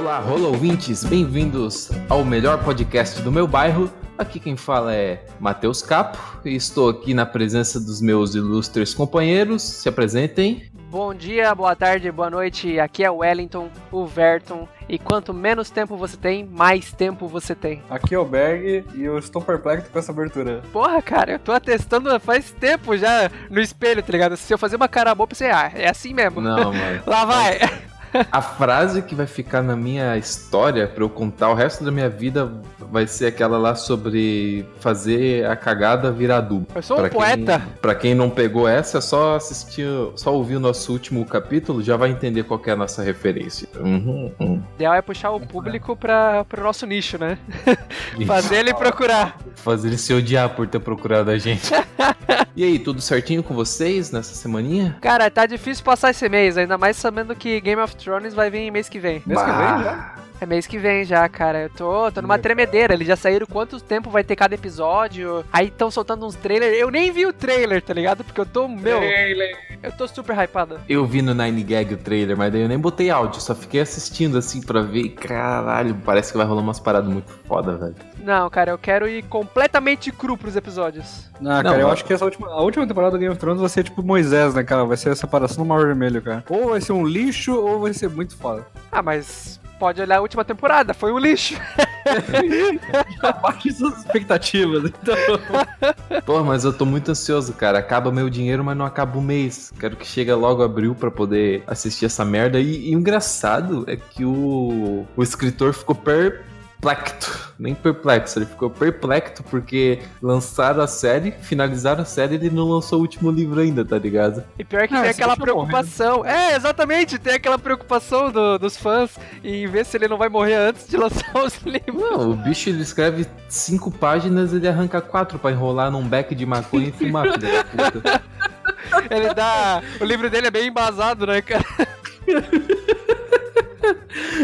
Olá, rola ouvintes, bem-vindos ao melhor podcast do meu bairro. Aqui quem fala é Matheus Capo e estou aqui na presença dos meus ilustres companheiros. Se apresentem. Bom dia, boa tarde, boa noite. Aqui é o Wellington, o Verton. E quanto menos tempo você tem, mais tempo você tem. Aqui é o Berg e eu estou perplexo com essa abertura. Porra, cara, eu tô atestando faz tempo já no espelho, tá ligado? Se eu fazer uma cara boa, eu pensei, ah, é assim mesmo. Não, mano. Lá vai. A frase que vai ficar na minha história para eu contar o resto da minha vida vai ser aquela lá sobre fazer a cagada virar adubo. Eu sou um Pra poeta. Quem, pra quem não pegou essa, é só assistir, só ouvir o nosso último capítulo, já vai entender qual é a nossa referência. Uhum, uhum. O ideal é puxar o público pra, pro nosso nicho, né? Fazer ele procurar. Fazer ele se odiar por ter procurado a gente. e aí, tudo certinho com vocês nessa semaninha? Cara, tá difícil passar esse mês, ainda mais sabendo que Game of Thrones vai vir mês que vem. Mês que vem Bah. já? É mês que vem já, cara. Eu tô, tô numa tremedeira. Eles já saíram quanto tempo vai ter cada episódio. Aí estão soltando uns trailers. Eu nem vi o trailer, tá ligado? Porque eu tô, meu, eu tô super hypado. Eu vi no Nine Gag o trailer, mas daí eu nem botei áudio, só fiquei assistindo assim pra ver. e, Caralho, parece que vai rolar umas paradas muito foda, velho. Não, cara, eu quero ir completamente cru pros episódios. Não, cara, Não, eu acho que essa última, a última temporada do Game of Thrones vai ser tipo Moisés, né, cara? Vai ser a separação do Mar Vermelho, cara. Ou vai ser um lixo, ou vai ser muito foda. Ah, mas pode olhar a última temporada, foi um lixo. Abaixe suas expectativas, então. Pô, mas eu tô muito ansioso, cara. Acaba meu dinheiro, mas não acaba o mês. Quero que chegue logo abril pra poder assistir essa merda. E, e o engraçado é que o, o escritor ficou perplexo. Nem perplexo, ele ficou perplexo porque lançaram a série, finalizaram a série e ele não lançou o último livro ainda, tá ligado? E pior que Ah, tem aquela deixa eu preocupação. É, exatamente, tem aquela preocupação do- dos fãs em ver se ele não vai morrer antes de lançar os livros. Não, o bicho ele escreve cinco páginas ele arranca quatro pra enrolar num beck de maconha e fumar, filho da puta. Ele dá. O livro dele é bem embasado, né, cara?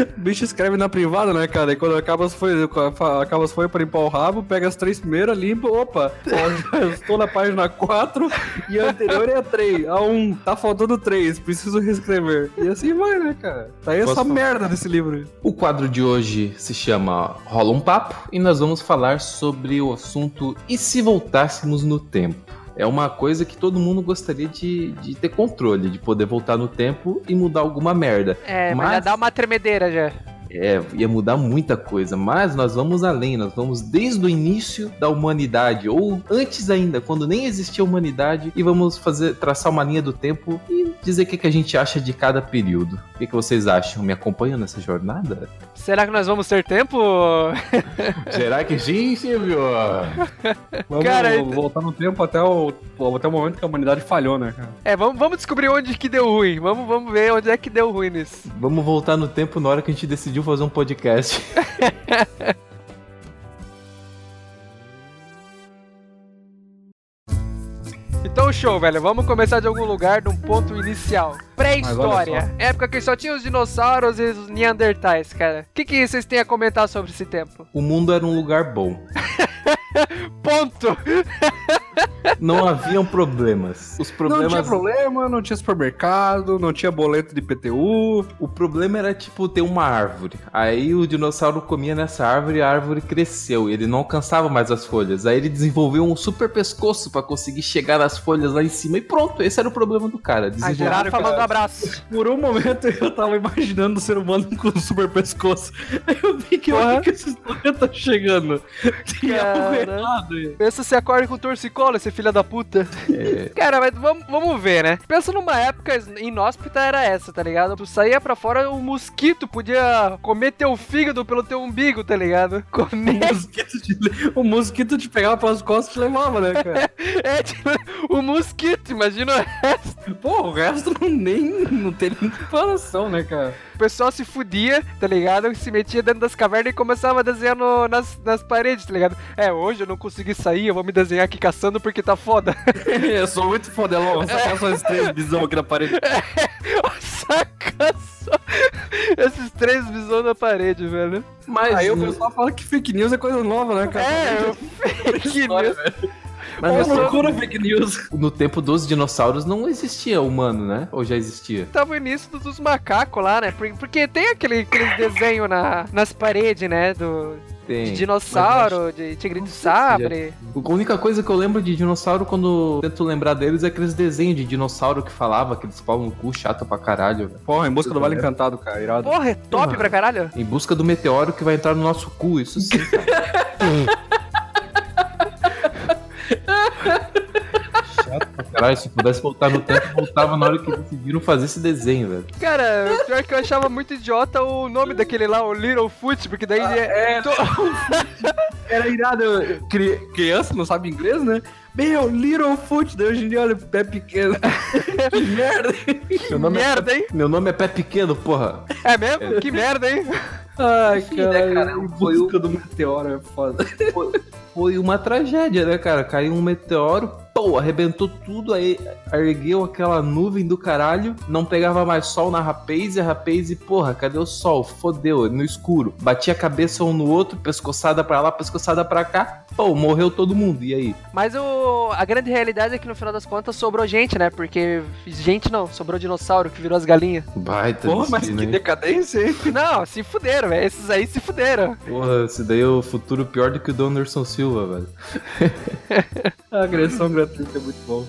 O bicho escreve na privada, né, cara? E quando acaba as folhas, acaba as folhas pra limpar o rabo, pega as três primeiras, limpa, opa, ó, estou na página 4 e a anterior é a 3. A 1, tá faltando 3, preciso reescrever. E assim vai, né, cara? Tá aí essa Posso- merda desse livro. O quadro de hoje se chama Rola um Papo e nós vamos falar sobre o assunto E se voltássemos no tempo? É uma coisa que todo mundo gostaria de, de ter controle, de poder voltar no tempo e mudar alguma merda. É, mas, já Mas- dá uma tremedeira já. É, ia mudar muita coisa, mas nós vamos além, nós vamos desde o início da humanidade, ou antes ainda, quando nem existia humanidade, e vamos fazer traçar uma linha do tempo e dizer o que, que a gente acha de cada período. O que, que vocês acham? Me acompanham nessa jornada? Será que nós vamos ter tempo? Será que sim, Silvio? Vamos Cara, voltar no tempo até o, até o momento que a humanidade falhou, né, cara? É, vamos, vamos descobrir onde que deu ruim. Vamos, vamos ver onde é que deu ruim nisso. Vamos voltar no tempo na hora que a gente decidiu fazer um podcast. Então, show, velho. Vamos começar de algum lugar, de um ponto inicial. Pré-história. Época que só tinha os dinossauros e os neandertais, cara. O que, que vocês têm a comentar sobre esse tempo? O mundo era um lugar bom. Ponto! Não haviam problemas. Os problemas. Não tinha problema, não tinha supermercado, não tinha boleto de PTU. O problema era, tipo, ter uma árvore. Aí o dinossauro comia nessa árvore e a árvore cresceu. Ele não alcançava mais as folhas. Aí ele desenvolveu um super pescoço pra conseguir chegar nas folhas lá em cima. E pronto, esse era o problema do cara. A cara. falando abraço. Por um momento eu tava imaginando o ser humano com um super pescoço. Aí eu vi que que essa história tá chegando. Tem algo errado aí. Pensa se acorda com torcicolo, esse filho da puta. Cara, mas vamos, vamos ver, né? Pensa numa época inóspita era essa, tá ligado? Tu saía pra fora, o mosquito podia comer teu fígado pelo teu umbigo, tá ligado? O Comer. mosquito, te, o mosquito te pegava pelas costas e te levava, né, cara? É, tipo, o mosquito, imagina o resto. Pô, o resto não, nem, não tem nem comparação, né, cara? O pessoal se fudia, tá ligado? Se metia dentro das cavernas e começava a desenhar no- nas, nas paredes, tá ligado? É, hoje eu não consegui sair, eu vou me desenhar aqui caçando porque tá foda. eu sou muito fodelão, só faço as três visão aqui na parede. Saca três visões na parede, velho. Mas aí o pessoal fala que fake news é coisa nova, né, cara? É, fake news. Mas não procura fake news. No tempo dos dinossauros não existia humano, né? Ou já existia? Tava o início dos macacos lá, né? Porque tem aquele, aquele desenho na, nas paredes, né? Do, tem. De dinossauro, de tigre de sabre. A única coisa que eu lembro de dinossauro quando tento lembrar deles é aqueles desenhos de dinossauro que falava, aqueles pau no cu chato pra caralho. Porra, em busca do Vale Encantado, cara. Irado. Porra, é top Porra. pra caralho. Em busca do meteoro que vai entrar no nosso cu, isso sim, cara. Caralho. Se pudesse voltar no tempo, voltava na hora que decidiram fazer esse desenho, velho. Cara, pior que eu achava muito idiota o nome daquele lá, o Little Foot, porque daí ah, é. é... To... Era irado. Criança não sabe inglês, né? Meu, Littlefoot, daí hoje em dia olha pé pequeno. que merda, Meu nome é merda, é, hein? Meu nome é pé pequeno, porra. É mesmo? É. Que merda, hein? Ai, Sim, cara, né, cara? Foi o... do meteoro, é foda. Foi, foi uma tragédia, né, cara? Caiu um meteoro, pô, arrebentou tudo, aí ergueu aquela nuvem do caralho, não pegava mais sol na rapaz e a rapaz, porra, cadê o sol? Fodeu, no escuro. Batia a cabeça um no outro, pescoçada pra lá, pescoçada pra cá, pô, morreu todo mundo, e aí? Mas o... a grande realidade é que no final das contas sobrou gente, né? Porque gente não, sobrou dinossauro que virou as galinhas. Baita Porra, mas que decadência, hein? Não, se fuderam, velho. Esses aí se fuderam. Porra, esse daí é o futuro pior do que o do Anderson Silva, velho. a agressão gratuita é muito bom.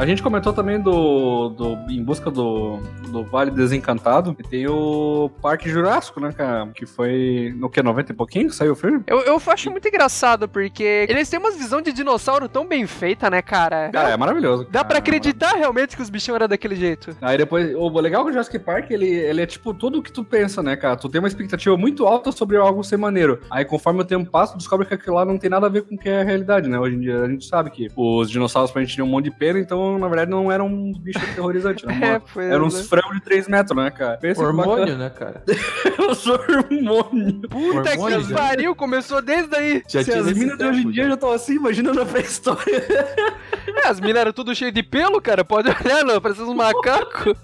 A gente comentou também do, do Em Busca do, do Vale Desencantado. E tem o Parque Jurássico, né, cara? Que foi no que? 90 e pouquinho que saiu o filme? Eu, eu acho muito engraçado, porque eles têm umas visão de dinossauro tão bem feita, né, cara? Cara, é maravilhoso. Dá pra acreditar realmente que os bichinhos eram daquele jeito. Aí depois, o legal do Jurassic Park, ele, ele é tipo tudo o que tu pensa, né, cara? Tu tem uma expectativa muito alta sobre algo ser maneiro. Aí conforme o tempo passa, tu descobre que aquilo lá não tem nada a ver com o que é a realidade, né? Hoje em dia a gente sabe que os dinossauros pra gente tinham um monte de pena, então na verdade, não eram uns bichos terrorizantes. Não, é, foi, eram uns né? frangos de 3 metros, né, cara? Pensa hormônio, né, cara? Os hormônio. Puta hormônio, que pariu, começou desde aí. Já Se as minas de hoje em dia já estão assim, imagina na pré-história. É, as minas eram tudo cheio de pelo, cara. Pode olhar, não, parece uns macacos.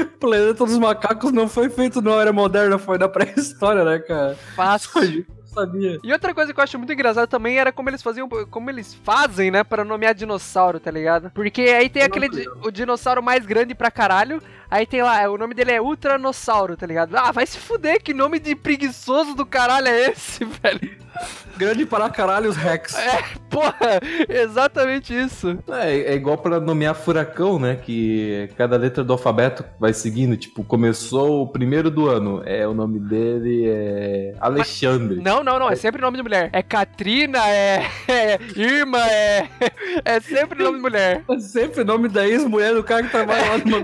O planeta dos macacos não foi feito na era moderna, foi na pré-história, né, cara? Fácil sabia. E outra coisa que eu acho muito engraçada também era como eles faziam, como eles fazem, né, para nomear dinossauro, tá ligado? Porque aí tem aquele o dinossauro mais grande pra caralho, aí tem lá, o nome dele é Ultranossauro, tá ligado? Ah, vai se fuder, que nome de preguiçoso do caralho é esse, velho? Grande para caralho os Rex. É, porra, exatamente isso. É, é igual para nomear furacão, né? Que cada letra do alfabeto vai seguindo. Tipo, começou o primeiro do ano. É, o nome dele é Alexandre. Mas, não, não, não. É sempre nome de mulher. É Katrina, é, é Irma, é. É sempre nome de mulher. É sempre nome da ex-mulher do cara que trabalha lá numa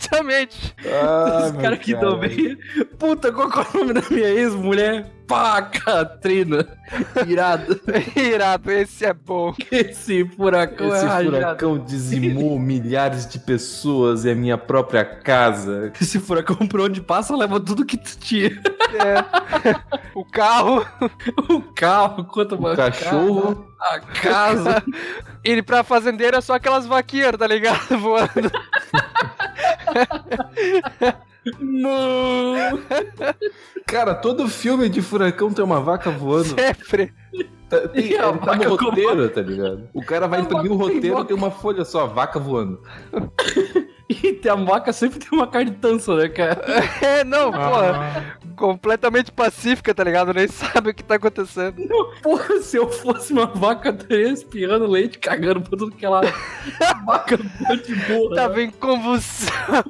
Exatamente. Ah, Os caras que dão bem. Puta, qual é o nome da minha ex-mulher? Pá, Katrina. Irado. Irado, esse é bom. Esse furacão esse é furacão dizimou milhares de pessoas e a minha própria casa. Esse furacão por onde passa leva tudo que tu tinha. É. O carro. O carro, quanto O cachorro. A casa. Ele pra fazendeiro é só aquelas vaquinhas, tá ligado? Voando. Não! Cara, todo filme de furacão tem uma vaca voando. Sempre. Tá, tem, ele tá no roteiro, tá ligado? O cara vai imprimir o roteiro e tem uma folha só, vaca voando. E tem a vaca sempre tem uma carnitança, né, cara? É, não, ah. porra. Completamente pacífica, tá ligado? Nem sabe o que tá acontecendo. Não, porra, se eu fosse uma vaca, estaria espirrando leite, cagando por tudo que ela. vaca de boa. Tava né? em convulsão.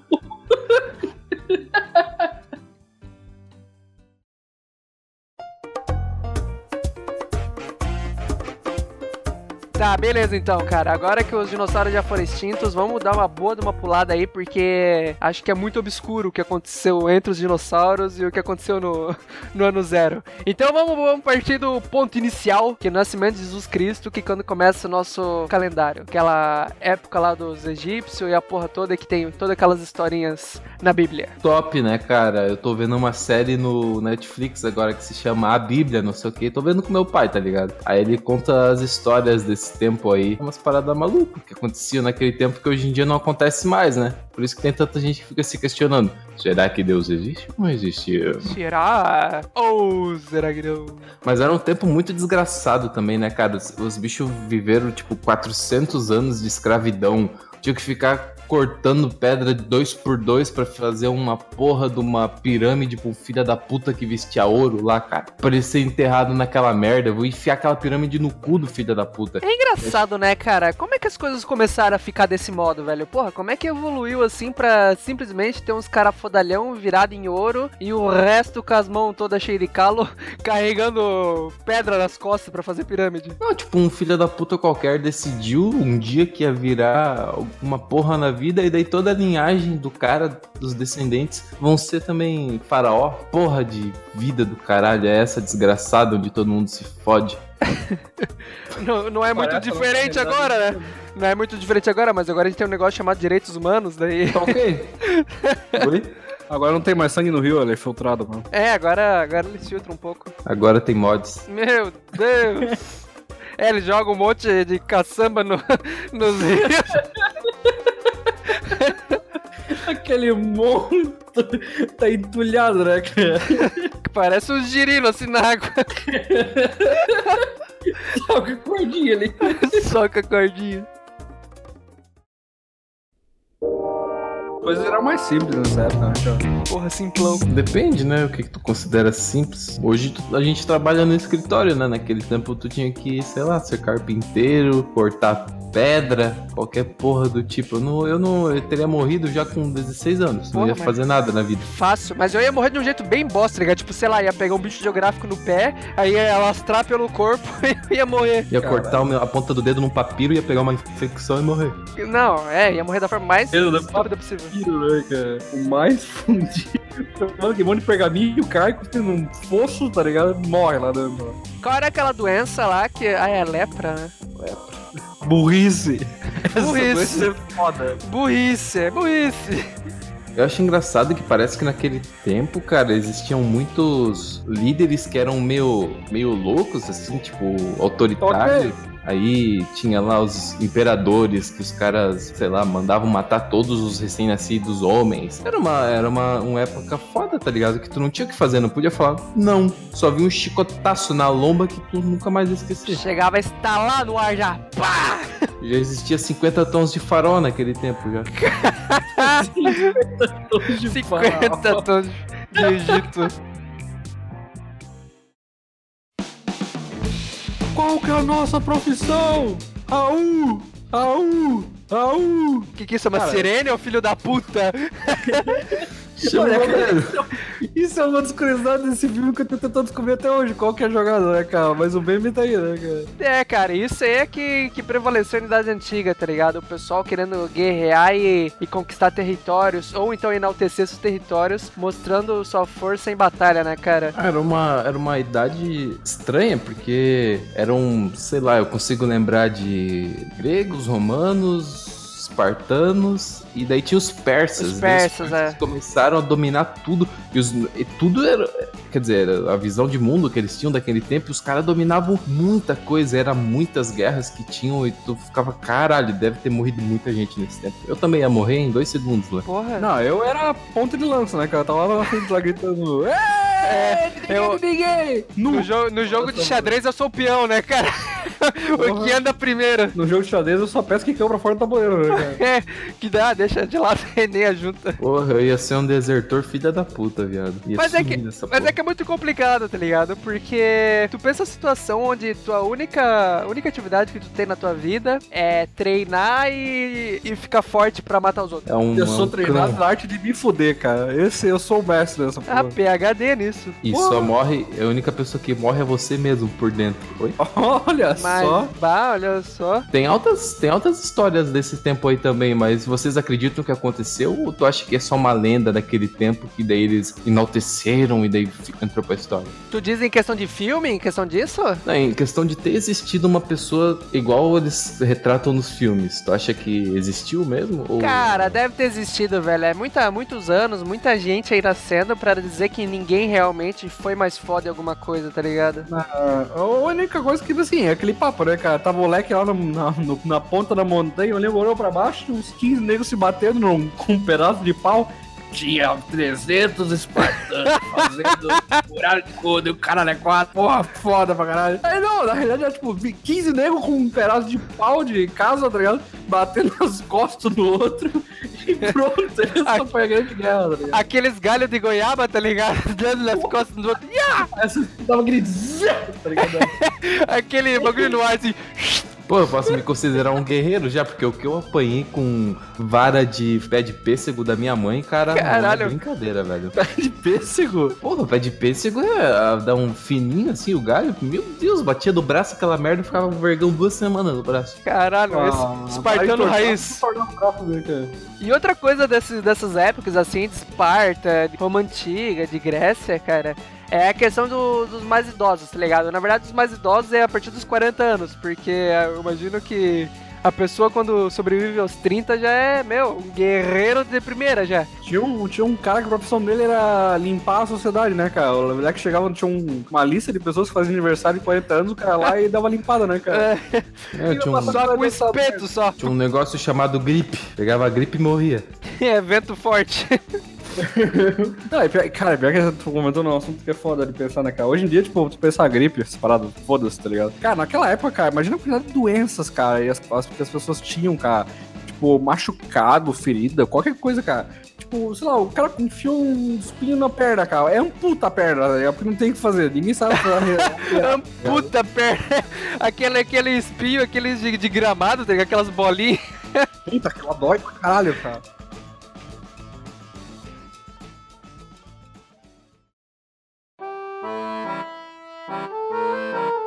Tá, beleza então, cara. Agora que os dinossauros já foram extintos, vamos dar uma boa de uma pulada aí, porque acho que é muito obscuro o que aconteceu entre os dinossauros e o que aconteceu no, no ano zero. Então vamos, vamos partir do ponto inicial, que é o nascimento de Jesus Cristo, que quando começa o nosso calendário. Aquela época lá dos egípcios e a porra toda que tem todas aquelas historinhas na Bíblia. Top, né, cara? Eu tô vendo uma série no Netflix agora que se chama A Bíblia, não sei o que. Tô vendo com meu pai, tá ligado? Aí ele conta as histórias desse tempo aí. Umas paradas malucas que aconteciam naquele tempo que hoje em dia não acontece mais, né? Por isso que tem tanta gente que fica se questionando: será que Deus existe ou não existe? Será? Ou será que não? Mas era um tempo muito desgraçado também, né, cara? Os, os bichos viveram, tipo, 400 anos de escravidão. Tinha que ficar cortando pedra de dois por dois para fazer uma porra de uma pirâmide pro filho da puta que vestia ouro lá, cara. Pra ele ser enterrado naquela merda. Eu vou enfiar aquela pirâmide no cu do filho da puta. É engraçado, né, cara? Como é que as coisas começaram a ficar desse modo, velho? Porra, como é que evoluiu assim pra simplesmente ter uns cara fodalhão virado em ouro e o resto com as mãos todas cheias de calo carregando pedra nas costas para fazer pirâmide? Não, tipo, um filho da puta qualquer decidiu um dia que ia virar uma porra na vida, e daí toda a linhagem do cara, dos descendentes, vão ser também faraó. Porra de vida do caralho, é essa desgraçada onde todo mundo se fode. não, não é muito Parece diferente agora, né? Não é muito diferente agora, mas agora a gente tem um negócio chamado direitos humanos, daí. Tá ok. Agora não tem mais sangue no rio, ele é filtrado, mano. É, agora, agora eles filtram um pouco. Agora tem mods. Meu Deus! é, ele joga um monte de caçamba no, nos rios. Aquele monstro tá entulhado, né, cara? Parece um girino assim na água. Soca a cordinha ali. Soca a cordinha. Coisas eram mais simples nessa época, né, cara? Porra, simplão. Depende, né? O que, que tu considera simples. Hoje tu, a gente trabalha no escritório, né? Naquele tempo tu tinha que, sei lá, ser carpinteiro, cortar pedra, qualquer porra do tipo. Eu não, eu não eu teria morrido já com 16 anos. Porra, não ia fazer nada na vida. Fácil, mas eu ia morrer de um jeito bem bosta, tá ligado? Tipo, sei lá, ia pegar um bicho geográfico no pé, aí ia alastrar pelo corpo e ia morrer. Ia Caramba. cortar a ponta do dedo num papiro, ia pegar uma infecção e morrer. Não, é, ia morrer da forma mais rápida possível. Papiro, né, cara? O mais fundido. Mano, que monte de pergaminho cai num fosso, tá ligado? Morre lá dentro. Qual era aquela doença lá que. Ah, é lepra, né? Lepra. Burrice. Burrice. é foda. Burrice, é burrice. Eu acho engraçado que parece que naquele tempo, cara, existiam muitos líderes que eram meio, meio loucos, assim, tipo, autoritários. Aí tinha lá os imperadores que os caras, sei lá, mandavam matar todos os recém-nascidos homens. Era uma, era uma, uma época foda, tá ligado? Que tu não tinha o que fazer, não podia falar não. Só vi um chicotaço na lomba que tu nunca mais esquecer. Chegava a estalar no ar já. Pá! Já existia 50 tons de farol naquele tempo já. 50 tons de 50 tons de Egito. Qual que é a nossa profissão? Aú! Aú! Aú! Que que isso é uma Cara, sirene ou filho da puta? Chama, cara. Isso é uma das curiosidades desse filme que eu tô tentando descobrir até hoje. Qual que é a jogada, né, cara? Mas o meme tá aí, né, cara? É, cara, isso aí é que, que prevaleceu na Idade Antiga, tá ligado? O pessoal querendo guerrear e, e conquistar territórios, ou então enaltecer seus territórios, mostrando sua força em batalha, né, cara? Ah, era uma, era uma idade estranha, porque eram, sei lá, eu consigo lembrar de gregos, romanos, espartanos e daí tinha os persas. Os persas, os persas é. começaram a dominar tudo. E, os, e tudo era. Quer dizer, a visão de mundo que eles tinham daquele tempo, e os caras dominavam muita coisa. Era muitas guerras que tinham e tu ficava, caralho, deve ter morrido muita gente nesse tempo. Eu também ia morrer em dois segundos, né? Porra. Não, eu era ponta de lança, né, cara? Eu tava lá na frente lá gritando. É, eu, no, no, jogo, no jogo de xadrez eu sou o peão, né, cara? o que anda primeiro. No jogo de xadrez eu só peço que caiu pra fora do tabuleiro, né? É, que dá, deixa de lado a Enem junta. Porra, eu ia ser um desertor filha da puta, viado. Ia mas é, que, mas é que é muito complicado, tá ligado? Porque tu pensa a situação onde tua única, única atividade que tu tem na tua vida é treinar e, e ficar forte pra matar os outros. É um, eu sou treinado na arte de me fuder, cara. Esse eu sou o mestre dessa ah, porra. Ah, PHD nisso. E porra. só morre, a única pessoa que morre é você mesmo por dentro. Oi? Olha mas só. Bah, olha só. Tem altas, tem altas histórias desse tempo aí também, mas vocês acreditam que aconteceu ou tu acha que é só uma lenda daquele tempo que daí eles enalteceram e daí entrou pra história? Tu diz em questão de filme, em questão disso? Não, em questão de ter existido uma pessoa igual eles retratam nos filmes, tu acha que existiu mesmo? Ou... Cara, deve ter existido, velho. É muita, muitos anos, muita gente aí nascendo pra dizer que ninguém realmente foi mais foda em alguma coisa, tá ligado? Ah, a única coisa que, assim, é aquele papo, né, cara? Tava o moleque lá na, na, no- na ponta da montanha, olhou pra baixo, tinha uns 15 negros se batendo num, com um pedaço de pau. Tinha 300 espartanos fazendo horário de couro, e o cara é quatro, porra, foda pra caralho. Aí não, na realidade é tipo 15 negros com um pedaço de pau de casa, tá ligado? Batendo nas costas do outro e pronto, essa foi a grande guerra, tá ligado? Aqueles galhos de goiaba, tá ligado? Dando nas costas do outro. Iá! Essa tava gritando, tá ligado? Aquele bagulho no ar assim. Pô, eu posso me considerar um guerreiro já, porque o que eu apanhei com vara de pé de pêssego da minha mãe, cara, não Caralho. é brincadeira, velho. de pêssego. Porra, pé de pêssego é dar um fininho assim, o galho. Meu Deus, batia do braço aquela merda e ficava um vergão duas semanas no braço. Caralho, Ah, esse espartano raiz. E outra coisa desse, dessas épocas, assim, de Esparta, de Roma Antiga, de Grécia, cara, é a questão do- dos mais idosos, tá ligado? Na verdade, os mais idosos é a partir dos 40 anos, porque eu imagino que a pessoa, quando sobrevive aos 30, já é, meu, um guerreiro de primeira já. Tinha um, tinha um cara que a profissão dele era limpar a sociedade, né, cara? O moleque chegava, tinha um- uma lista de pessoas que faziam aniversário de 40 anos, o cara lá e dava limpada, né, cara? É, É, tinha, um, só com espeto, só. tinha um negócio chamado gripe. Pegava a gripe e morria. É, vento forte. Não, e pior- cara, pior que tu comentou num assunto que é foda de pensar, né, cara? Hoje em dia, tipo, tu pensar gripe, essas paradas, foda-se, tá ligado? Cara, naquela época, cara, imagina a quantidade de doenças, cara, e as, as, que as pessoas tinham, cara. Tipo, machucado, ferida, qualquer coisa, cara. Tipo, sei lá, o cara enfiou um espinho na perna, cara. É um puta perna, é porque não tem o que fazer. Ninguém sabe fazer. Puta perna. Aquele, aquele espinho, aqueles de, de gramado, tá ligado? aquelas bolinhas. Puta, aquela dói pra caralho, cara.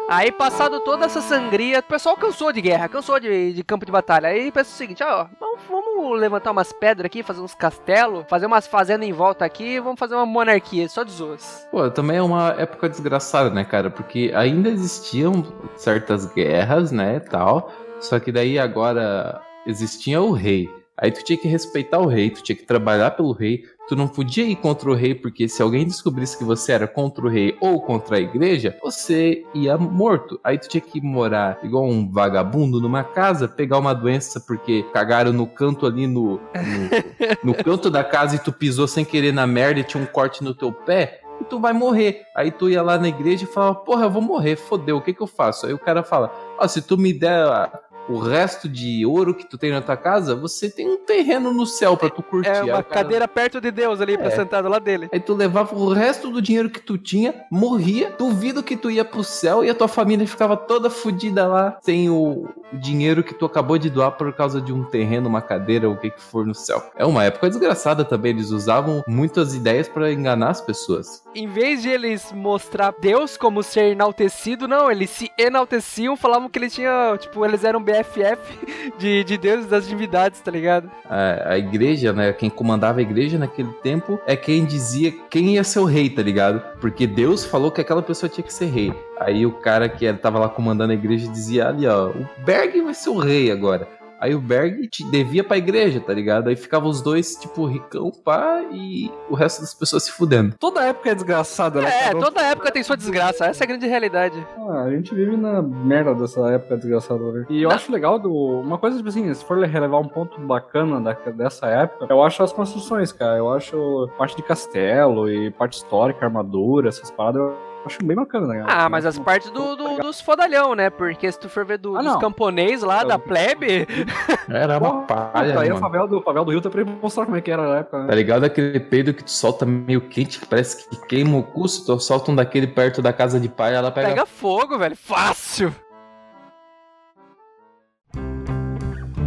Aí, passado toda essa sangria, o pessoal cansou de guerra, cansou de, de campo de batalha. Aí pensa o seguinte, ó, vamos, vamos levantar umas pedras aqui, fazer uns castelos, fazer umas fazendas em volta aqui, vamos fazer uma monarquia, só de zoas. Pô, também é uma época desgraçada, né, cara? Porque ainda existiam certas guerras, né, tal. Só que daí agora existia o rei. Aí tu tinha que respeitar o rei, tu tinha que trabalhar pelo rei. Tu não podia ir contra o rei, porque se alguém descobrisse que você era contra o rei ou contra a igreja, você ia morto. Aí tu tinha que morar igual um vagabundo numa casa, pegar uma doença porque cagaram no canto ali no, no, no canto da casa e tu pisou sem querer na merda e tinha um corte no teu pé e tu vai morrer. Aí tu ia lá na igreja e falava, porra, eu vou morrer, fodeu, o que que eu faço? Aí o cara fala, ó, se tu me der o resto de ouro que tu tem na tua casa, você tem um terreno no céu pra tu curtir. É uma cara- cadeira perto de Deus ali, pra É. sentar do lado dele. Aí tu levava o resto do dinheiro que tu tinha, morria, duvido que tu ia pro céu e a tua família ficava toda fodida lá, sem o dinheiro que tu acabou de doar por causa de um terreno, uma cadeira, ou o que que for no céu. É uma época desgraçada também, eles usavam muitas ideias pra enganar as pessoas. Em vez de eles mostrar Deus como ser enaltecido, não, eles se enalteciam, falavam que eles tinham, tipo, eles eram BFF de, de Deus e das divindades, tá ligado? A, a igreja, né, quem comandava a igreja naquele tempo é quem dizia quem ia ser o rei, tá ligado? Porque Deus falou que aquela pessoa tinha que ser rei. Aí o cara que tava lá comandando a igreja dizia ali, ó, o Berg vai ser o rei agora. Aí o Berg te devia pra igreja, tá ligado? Aí ficava os dois, tipo, ricão, pá, e o resto das pessoas se fudendo. Toda época é desgraçada, né? É, toda época tem sua desgraça, essa é a grande realidade. Ah, a gente vive na merda dessa época desgraçada, né? E eu acho legal do. Uma coisa, tipo assim, se for relevar um ponto bacana da, dessa época, eu acho as construções, cara. Eu acho parte de castelo e parte histórica, armadura, essas paradas, eu acho bem bacana, né? Ah, mas as partes do, do- dos fodalhão, né? Porque se tu for ver do- Ah, dos camponês lá, da plebe, Era uma palha, aí o mano. favela do, favela do Rio tá pra mostrar como é que era na época, Tá né? ligado? Aquele peido que tu solta meio quente, que parece que queima o cu, se tu solta um daquele perto da casa de pai, ela pega pega fogo, velho, fácil.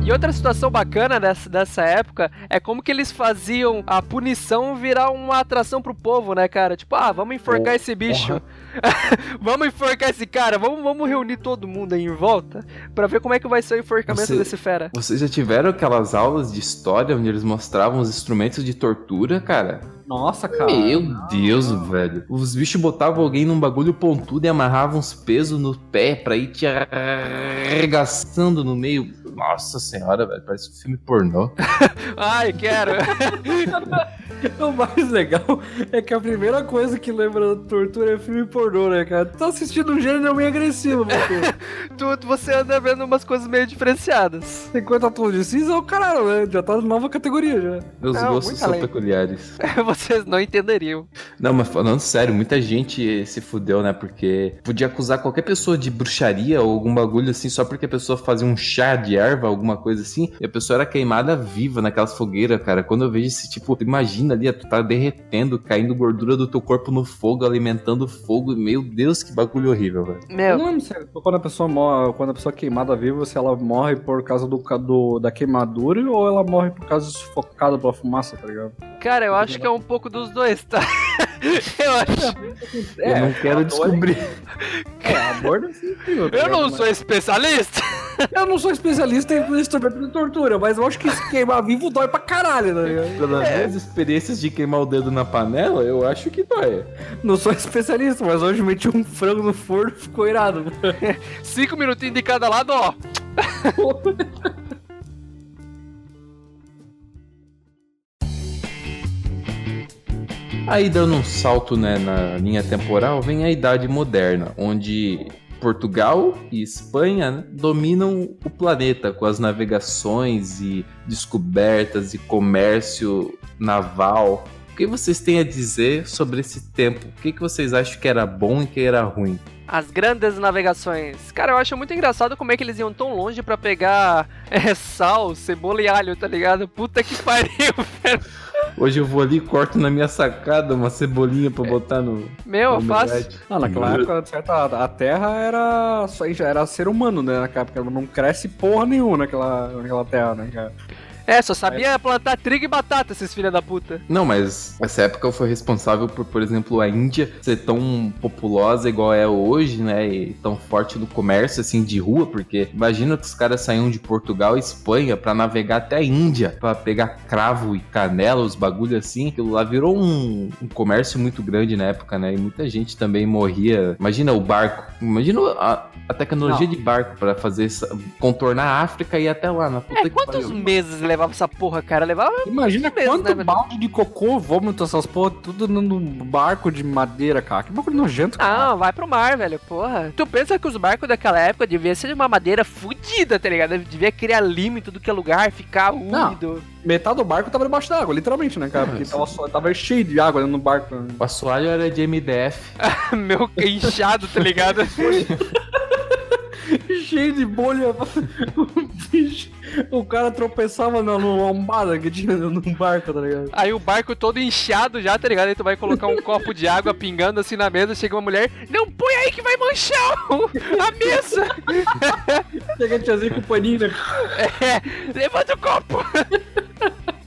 E outra situação bacana dessa, dessa época é como que eles faziam a punição virar uma atração pro povo, né, cara? Tipo, ah, vamos enforcar esse bicho. vamos enforcar esse cara, vamos, vamos reunir todo mundo aí em volta pra ver como é que vai ser o enforcamento Você- desse fera. Vocês já tiveram aquelas aulas de história onde eles mostravam os instrumentos de tortura, cara? Nossa, cara. Meu Deus, velho. Os bichos botavam alguém num bagulho pontudo e amarravam uns pesos no pé pra ir te arregaçando no meio. Nossa senhora, velho. Parece um filme pornô. Ai, quero. O mais legal é que a primeira coisa que lembra da tortura é filme pornô, né, cara? Tá assistindo um gênero meio agressivo, porque tu, você anda vendo umas coisas meio diferenciadas. 50 tons de cinza é o caralho, né? Já tá na nova categoria já. Meus Não, gostos são além. peculiares. Vocês não entenderiam. Não, mas falando sério, muita gente se fudeu, né? Porque podia acusar qualquer pessoa de bruxaria ou algum bagulho assim, só porque a pessoa fazia um chá de erva, alguma coisa assim, e a pessoa era queimada viva naquelas fogueiras, cara. Quando eu vejo esse tipo, imagina ali, tu tá derretendo, caindo gordura do teu corpo no fogo, alimentando fogo. Meu Deus, que bagulho horrível, velho. Eu Meu, não lembro se é quando a pessoa morre, quando a pessoa é queimada viva, se ela morre por causa do, do- da queimadura ou ela morre por causa de sufocada pela fumaça, tá ligado? cara, eu acho que é um pouco dos dois, tá? Eu acho. eu não quero descobrir. É, a borda é incrível. tá Eu não sou especialista. Eu não sou especialista em instrumento de tortura, mas eu acho que se queimar vivo dói pra caralho, ligado? Pelas minhas experiências de queimar o dedo na panela, eu acho que dói. Não sou especialista, mas hoje meti um frango no forno e ficou irado. Cinco minutinhos de cada lado, ó. Aí dando um salto né, na linha temporal, vem a Idade Moderna, onde Portugal e Espanha né, dominam o planeta com as navegações e descobertas e comércio naval. O que vocês têm a dizer sobre esse tempo? O que, que vocês acham que era bom e que era ruim? As grandes navegações. Cara, eu acho muito engraçado como é que eles iam tão longe pra pegar é, sal, cebola e alho, tá ligado? Puta que pariu, velho. Hoje eu vou ali e corto na minha sacada uma cebolinha pra botar no. Meu, no fácil. omelete. Ah, naquela época, certo, a a Terra era só já era ser humano, né? Naquela época não cresce porra nenhuma naquela, naquela Terra, né, cara? É, só sabia plantar trigo e batata, esses filha da puta. Não, mas essa época foi responsável por, por exemplo, a Índia ser tão populosa igual é hoje, né? E tão forte no comércio, assim, de rua, porque imagina que os caras saíam de Portugal e Espanha pra navegar até a Índia, pra pegar cravo e canela, os bagulho assim. Aquilo lá virou um, um comércio muito grande na época, né? E muita gente também morria. Imagina o barco, imagina a, a tecnologia Não. de barco pra fazer contornar a África e ir até lá, na puta É, que quantos pariu. meses levava essa porra, cara? Levava. Imagina Mesmo, quanto né, velho? balde de cocô, vômito, essas porra, tudo no- no barco de madeira, cara. Que bagulho nojento, cara. Não, vai pro mar, velho, porra. Tu pensa que os barcos daquela época deviam ser de uma madeira fudida, tá ligado? Devia criar lima em tudo que é lugar, ficar úmido. Metade do barco tava debaixo d'água, literalmente, né, cara? Porque tava, só- tava cheio de água do barco. né? O assoalho era de MDF. Meu inchado, tá ligado? cheio de bolha. Bicho, o cara tropeçava na lombada que tinha no barco, tá ligado? Aí o barco todo inchado já, tá ligado? Aí tu vai colocar um copo de água pingando assim na mesa, chega uma mulher, não põe aí que vai manchar o- a mesa! Chega a tiazinha com o paninho, né? É, levanta o copo!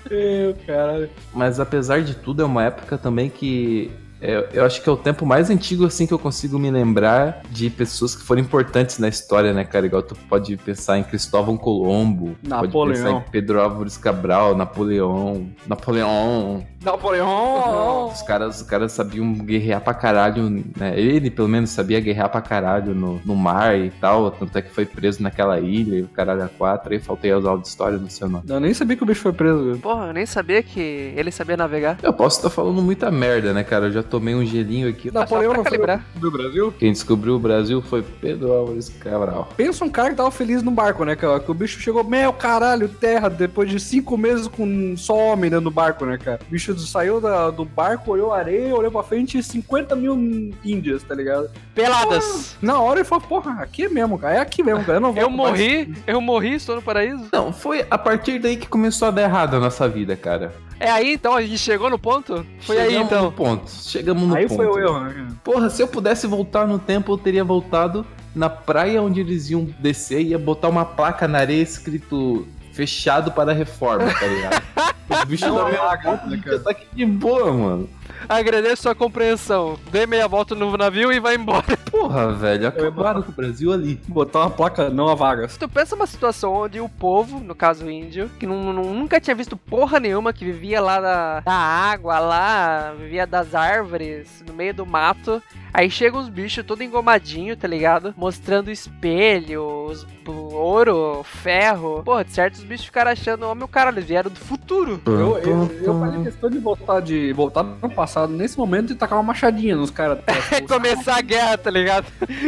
Meu caralho. Mas apesar de tudo, é uma época também que. É, eu acho que é o tempo mais antigo assim que eu consigo me lembrar de pessoas que foram importantes na história, né, cara? Igual tu pode pensar em Cristóvão Colombo, pode Napoleão. pensar em Pedro Álvares Cabral, Napoleão, Napoleão. Napoleão! Os caras, os caras sabiam guerrear pra caralho, né? Ele, pelo menos, sabia guerrear pra caralho no, no mar e tal. Tanto é que foi preso naquela ilha e o caralho a quatro. Aí faltei as aulas de história no seu nome. Eu nem sabia que o bicho foi preso, velho. Porra, eu nem sabia que ele sabia navegar. Eu posso estar falando muita merda, né, cara? Eu já tomei um gelinho aqui. Napoleão pra não calibrar. do Brasil? Quem descobriu o Brasil foi Pedro Álvares Cabral. Pensa um cara que tava feliz no barco, né, cara? Que o bicho chegou, meu caralho, terra, depois de cinco meses com só homem dentro do barco, né, cara? O bicho saiu da- do barco, olhou a areia, olhou pra frente e 50 mil índias, tá ligado? Peladas! Na hora ele falou, porra, aqui é mesmo, cara, é aqui mesmo, cara. Eu não vou Eu morri, eu morri, estou no paraíso. Não, foi a partir daí que começou a dar errado a nossa vida, cara. É aí então, a gente chegou no ponto? Foi aí Chegamos então. no ponto. Chegamos no Aí ponto. foi o erro, né, cara? Porra, se eu pudesse voltar no tempo, eu teria voltado na praia onde eles iam descer e ia botar uma placa na areia escrito fechado para a reforma, tá ligado? Os bichos da minha conta, cara? tá aqui de boa, mano. Agradeço sua compreensão. Dê meia volta no navio e vai embora. Porra, velho, acabaram com o Brasil ali. Botar uma placa não a vagas. Tu pensa uma situação onde o povo, no caso índio, que não, não- nunca tinha visto porra nenhuma, que vivia lá da, da água, lá, vivia das árvores, no meio do mato. Aí chegam os bichos todo engomadinho, tá ligado? Mostrando espelhos, ouro, ferro. Porra, de certo os bichos ficaram achando, ó meu cara, eles vieram do futuro. Eu, eu, eu faria questão de voltar, de voltar no passado nesse momento e tacar uma machadinha nos caras. É começar a guerra, tá ligado?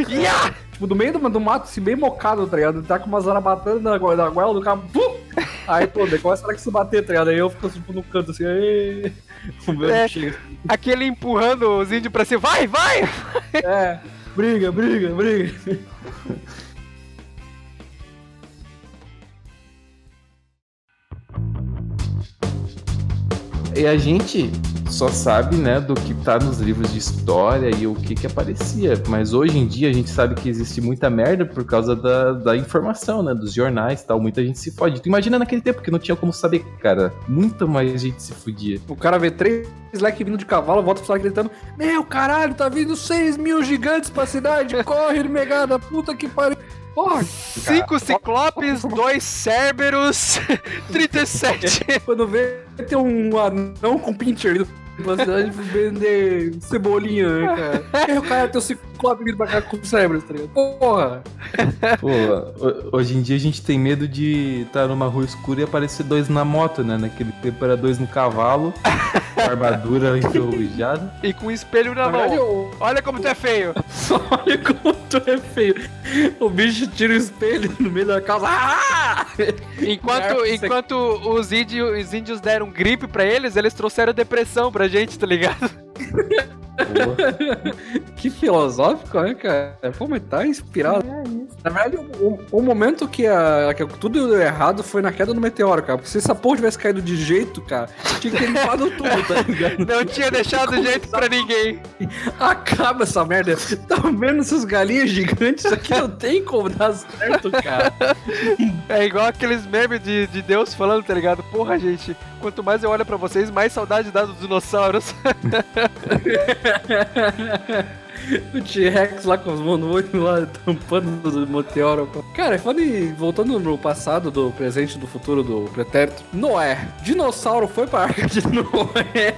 Iá! tipo, do meio do, do mato, assim, bem mocado, tá ligado? Tá com umas zarabatana na, na goela do carro. pum! Aí, pô, daí começa a se bater, tá ligado? Aí eu fico tipo, no canto assim, aí. O meu É. Aquele empurrando os índios pra cima. Vai, vai! É, briga, briga, briga. E a gente só sabe, né, do que tá nos livros de história e o que que aparecia. Mas hoje em dia a gente sabe que existe muita merda por causa da, da informação, né, dos jornais e tal. Muita gente se fode. Tu imagina naquele tempo que não tinha como saber, cara. Muita mais gente se fudia. O cara vê três leque vindo de cavalo, volta pro celular gritando: Meu caralho, tá vindo 6 mil gigantes pra cidade, corre, negada, puta que pariu. Porra, Cinco ciclopes, dois cérberos, 37. quando vê tem um anão com pincher indo pra cidade vender cebolinha, né, cara? Aí o cara tem o ciclope vindo pra cá com cérebro, tá ligado? Porra! Pô, ho- hoje em dia a gente tem medo de estar numa rua escura e aparecer dois na moto, né? Naquele tempo era dois no cavalo, com armadura enferrujada. E com um espelho na Na verdade, mão. eu- Olha como tu é feio. olha como tu é feio. O bicho tira o espelho no meio da casa. Ah! Enquanto, enquanto os, índios, os índios deram gripe pra eles, eles trouxeram depressão pra gente, tá ligado? Que filosófico, né, cara? Pô, mas tá inspirado. Na verdade, o, o momento que, a, que tudo deu errado foi na queda do meteoro, cara. Porque se essa porra tivesse caído de jeito, cara, tinha que ter limpado tudo, tá ligado? Não tinha deixado jeito pra ninguém. Acaba essa merda. Tá vendo essas galinhas gigantes? Isso aqui não tem como dar certo, cara. É igual aqueles memes de, de Deus falando, tá ligado? Porra, gente, quanto mais eu olho pra vocês, mais saudade dá dos dinossauros. O T-Rex lá com os mãos no olho lá, tampando o meteoro. Cara, falando em- voltando no passado, do presente, do futuro, do pretérito. Noé. Dinossauro foi pra arca de Noé.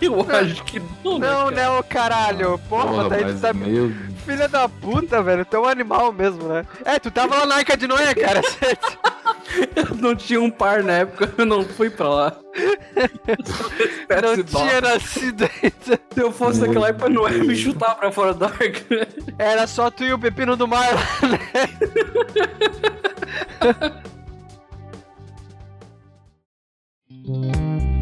Eu acho que não, né, Não, cara? né, ô caralho. Porra, porra, daí tu tá. meu Filha da puta, velho. Tu é um animal mesmo, né? É, tu tava lá na Arca de Noé, cara. Eu não tinha um par na época, eu não fui pra lá. Não tinha nascido ainda. Se eu fosse naquela época, não ia me chutar pra fora da arca. Era só tu e o Pepino do Mar lá, né?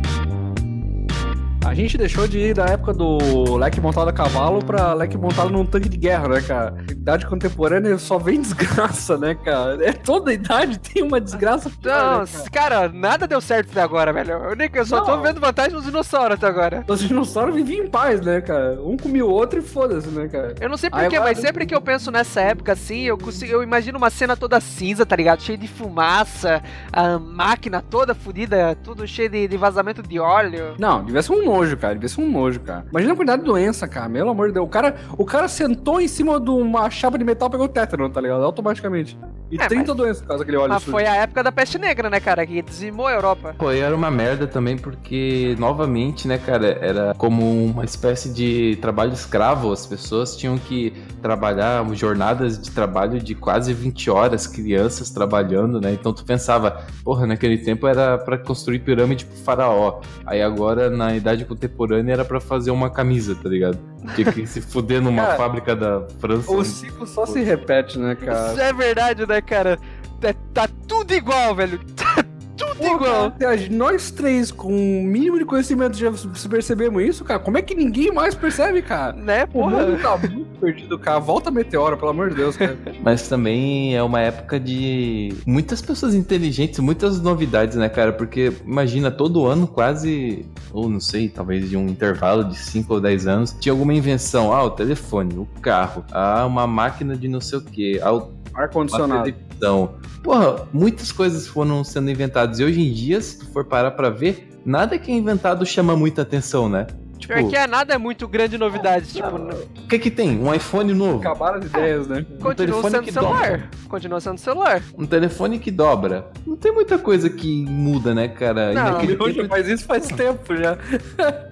A gente deixou de ir da época do leque montado a cavalo pra leque montado num tanque de guerra, né, cara? Idade contemporânea só vem desgraça, né, cara? É toda idade tem uma desgraça. Não, né, cara? cara, nada deu certo até agora, velho. Eu, nem, eu só tô Não. vendo vantagem nos dinossauros até agora. Os dinossauros viviam em paz, né, cara? Um comia o outro e foda-se, né, cara? Eu não sei porquê, agora- mas sempre que eu penso nessa época assim, eu, consigo, eu imagino uma cena toda cinza, tá ligado? Cheia de fumaça, a máquina toda fodida, tudo cheio de, de vazamento de óleo. Não, devia ser um nojo, cara. Devia ser um nojo, cara. Imagina a quantidade de doença, cara. Pelo amor de Deus. O cara, o cara sentou em cima de uma chapa de metal e pegou tétano, tá ligado? Automaticamente. E É, 30 doenças por causa daquele óleo Mas sujo. foi a época da peste negra, né, cara? Que dizimou a Europa. Pô, e era uma merda também, porque, novamente, né, cara, era como uma espécie de trabalho escravo. As pessoas tinham que trabalhar jornadas de trabalho de quase 20 horas, crianças trabalhando, né? Então tu pensava, porra, naquele tempo era pra construir pirâmide pro faraó. Aí agora, na idade contemporânea, era pra fazer uma camisa, tá ligado? Tinha que se fuder numa Cara, fábrica da França. O ciclo só se repete, né, cara? Isso é verdade, né, cara? É- tá tudo igual, velho. Tá tudo Pô, igual. cara, nós três, com o mínimo de conhecimento, já se percebemos isso, cara. Como é que ninguém mais percebe, cara? Né, O porra? mundo tá muito perdido, cara. Volta meteoro, pelo amor de Deus, cara. Mas também é uma época de muitas pessoas inteligentes, muitas novidades, né, cara? Porque imagina, todo ano quase, ou não sei, talvez de um intervalo de 5 ou 10 anos, tinha alguma invenção. Ah, o telefone, o carro, ah, uma máquina de não sei o quê, ah, o Ar-condicionado. Então, porra, muitas coisas foram sendo inventadas. E hoje em dia, se tu for parar pra ver, nada que é inventado chama muita atenção, né? Tipo, Pior que é nada é muito grande novidade, tipo... O que que tem? Um iPhone novo? Acabaram as ideias, né? Um Continua sendo celular. Dobra. Continua sendo celular. Um telefone que dobra. Não tem muita coisa que muda, né, cara? Não, meu tempo... já faz isso faz tempo já.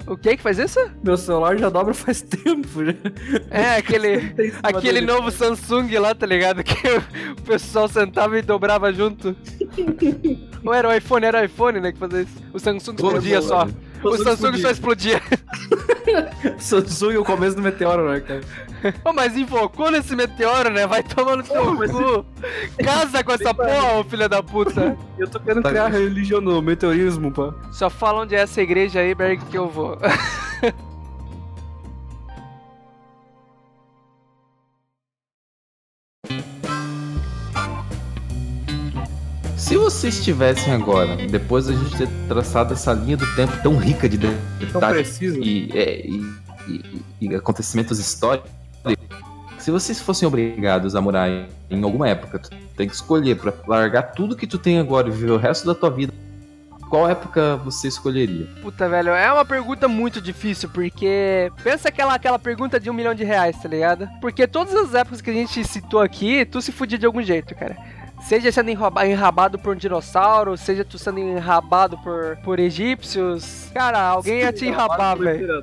o que que faz isso? Meu celular já dobra faz tempo já. É, aquele, aquele novo Samsung lá, tá ligado? Que o pessoal sentava e dobrava junto. Ou era o iPhone, era o iPhone, né, que fazia isso. O Samsung explodia só. O Samsung só explodia. Samsung é o começo do meteoro, né, cara? Pô, mas invocou nesse meteoro, né? Vai tomar no seu cu. Casa com essa porra, ô filha da puta. Eu tô querendo criar religião no meteorismo, pá. Só fala onde é essa igreja aí, Berg, que eu vou. vocês estivessem agora, depois da gente ter traçado essa linha do tempo tão rica de detalhes e, é, e, e, e, acontecimentos históricos, se vocês fossem obrigados a morar em, em alguma época, tu tem que escolher para largar tudo que tu tem agora e viver o resto da tua vida qual época você escolheria? Puta, velho, é uma pergunta muito difícil, porque pensa aquela, aquela pergunta de um milhão de reais, tá ligado? Porque todas as épocas que a gente citou aqui, tu se fudia de algum jeito, cara. Seja sendo enrabado por um dinossauro, seja tu sendo enrabado por, por egípcios. Cara, alguém ia te enrabar, velho.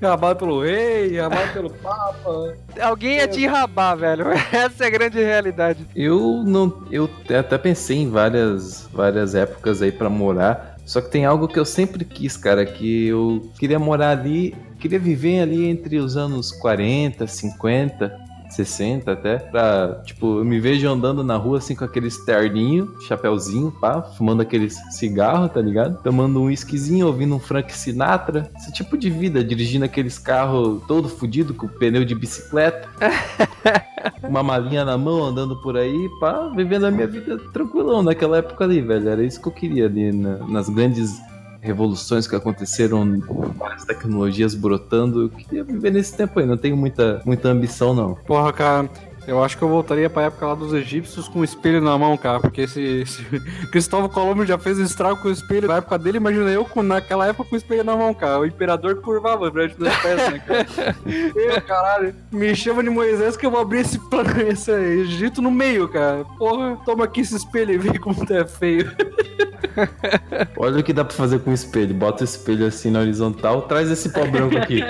Enrabado pelo rei, enrabado pelo papa. Alguém ia te enrabar, velho. Essa é a grande realidade. Eu não. Eu até pensei em várias, várias épocas aí para morar. Só que tem algo que eu sempre quis, cara, que eu queria morar ali, queria viver ali entre os anos 40, 50 60 até, pra, tipo, eu me vejo andando na rua assim com aquele terninho, chapéuzinho, pá, fumando aqueles cigarro, tá ligado? Tomando um whiskyzinho, ouvindo um Frank Sinatra. Esse tipo de vida, dirigindo aqueles carros todo fudido com pneu de bicicleta. uma malinha na mão, andando por aí, pá, vivendo a minha vida tranquilão naquela época ali, velho. Era isso que eu queria ali, na, nas grandes revoluções que aconteceram, várias tecnologias brotando. Eu queria viver nesse tempo aí, não tenho muita, muita ambição, não. Porra, cara, eu acho que eu voltaria pra época lá dos egípcios com o espelho na mão, cara. Porque esse, esse Cristóvão Colombo já fez um estrago com o espelho na época dele. Imagina eu com, naquela época com o espelho na mão, cara. O imperador curvava diante das pés, né, cara? eu, caralho, me chama de Moisés que eu vou abrir esse plano, esse Egito no meio, cara. Porra, toma aqui esse espelho e vê como tu é feio. Olha o que dá pra fazer com o espelho. Bota o espelho assim na horizontal, traz esse pó branco aqui.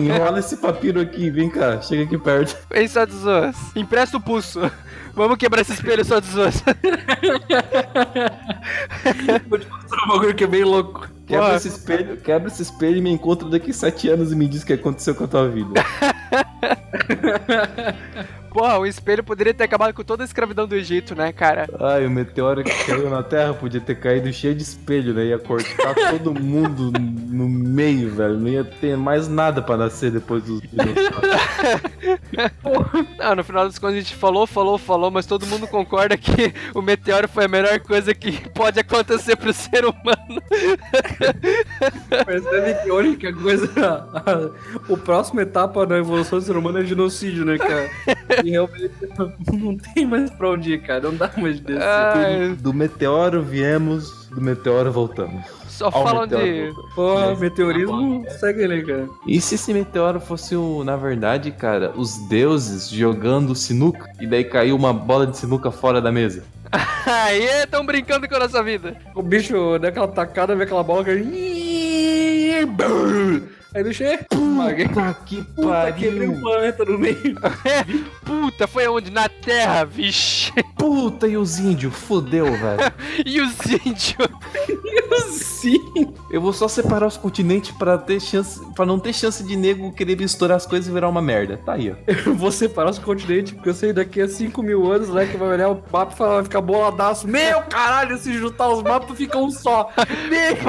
Enrola esse papiro aqui, vem cá, chega aqui perto. Vem só de zoas. Empresta o pulso. Vamos quebrar esse espelho só de zoas. Vou te mostrar um bagulho que é bem louco. Quebra esse espelho, quebra esse espelho e me encontra daqui sete anos e me diz o que aconteceu com a tua vida. Porra, o espelho poderia ter acabado com toda a escravidão do Egito, né, cara? Ai, o meteoro que caiu na Terra podia ter caído cheio de espelho, né? Ia cortar todo mundo no meio, velho. Não ia ter mais nada pra nascer depois dos dinossauros. Não, no final das contas a gente falou, falou, falou, mas todo mundo concorda que o meteoro foi a melhor coisa que pode acontecer pro ser humano. Percebe que a única coisa. o próximo etapa da evolução do ser humano é genocídio, né, cara? E realmente não tem mais pra onde ir, cara. Não dá mais de descer. Do meteoro viemos, do meteoro voltamos. Só falam de. Pô, meteorismo segue ele, cara. E se esse meteoro fosse, o, na verdade, cara, os deuses jogando sinuca e daí caiu uma bola de sinuca fora da mesa? Aí estão brincando com a nossa vida. O bicho dá aquela tacada, vê aquela bola que. Aí bicho é. Puta que pariu. Quebrei um planeta no meio. Puta, foi aonde? Na Terra, vixe. Puta, e os índios? Fodeu, velho. e os índios? e os índios? Eu vou só separar os continentes pra ter chance. para não ter chance de nego querer misturar as coisas e virar uma merda. Tá aí, ó. Eu vou separar os continentes, porque eu sei daqui a 5 mil anos, né, que vai olhar o mapa e vai ficar boladaço. Meu caralho, se juntar os mapas fica um só.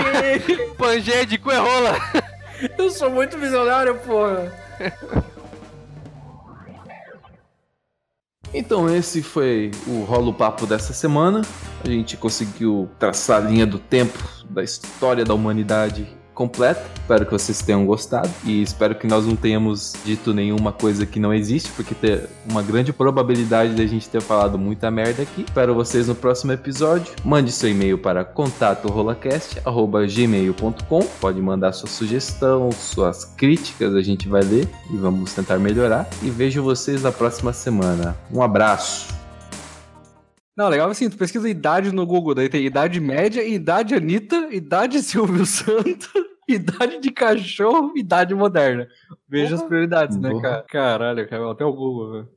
Pangeia de coerrola. Eu sou muito visionário, porra. Então esse foi o rolo papo dessa semana. A gente conseguiu traçar a linha do tempo da história da humanidade completa. Espero que vocês tenham gostado e espero que nós não tenhamos dito nenhuma coisa que não existe, porque tem uma grande probabilidade de a gente ter falado muita merda aqui. Espero vocês no próximo episódio. Mande seu e-mail para contatorolacast@gmail.com. Pode mandar sua sugestão, suas críticas, a gente vai ler e vamos tentar melhorar. E vejo vocês na próxima semana. Um abraço. Não, legal assim, tu pesquisa idade no Google, daí tem idade média, idade Anitta, idade Silvio Santos, idade de cachorro, idade moderna. Veja as prioridades, né, cara? Caralho, cara, até o Google, velho.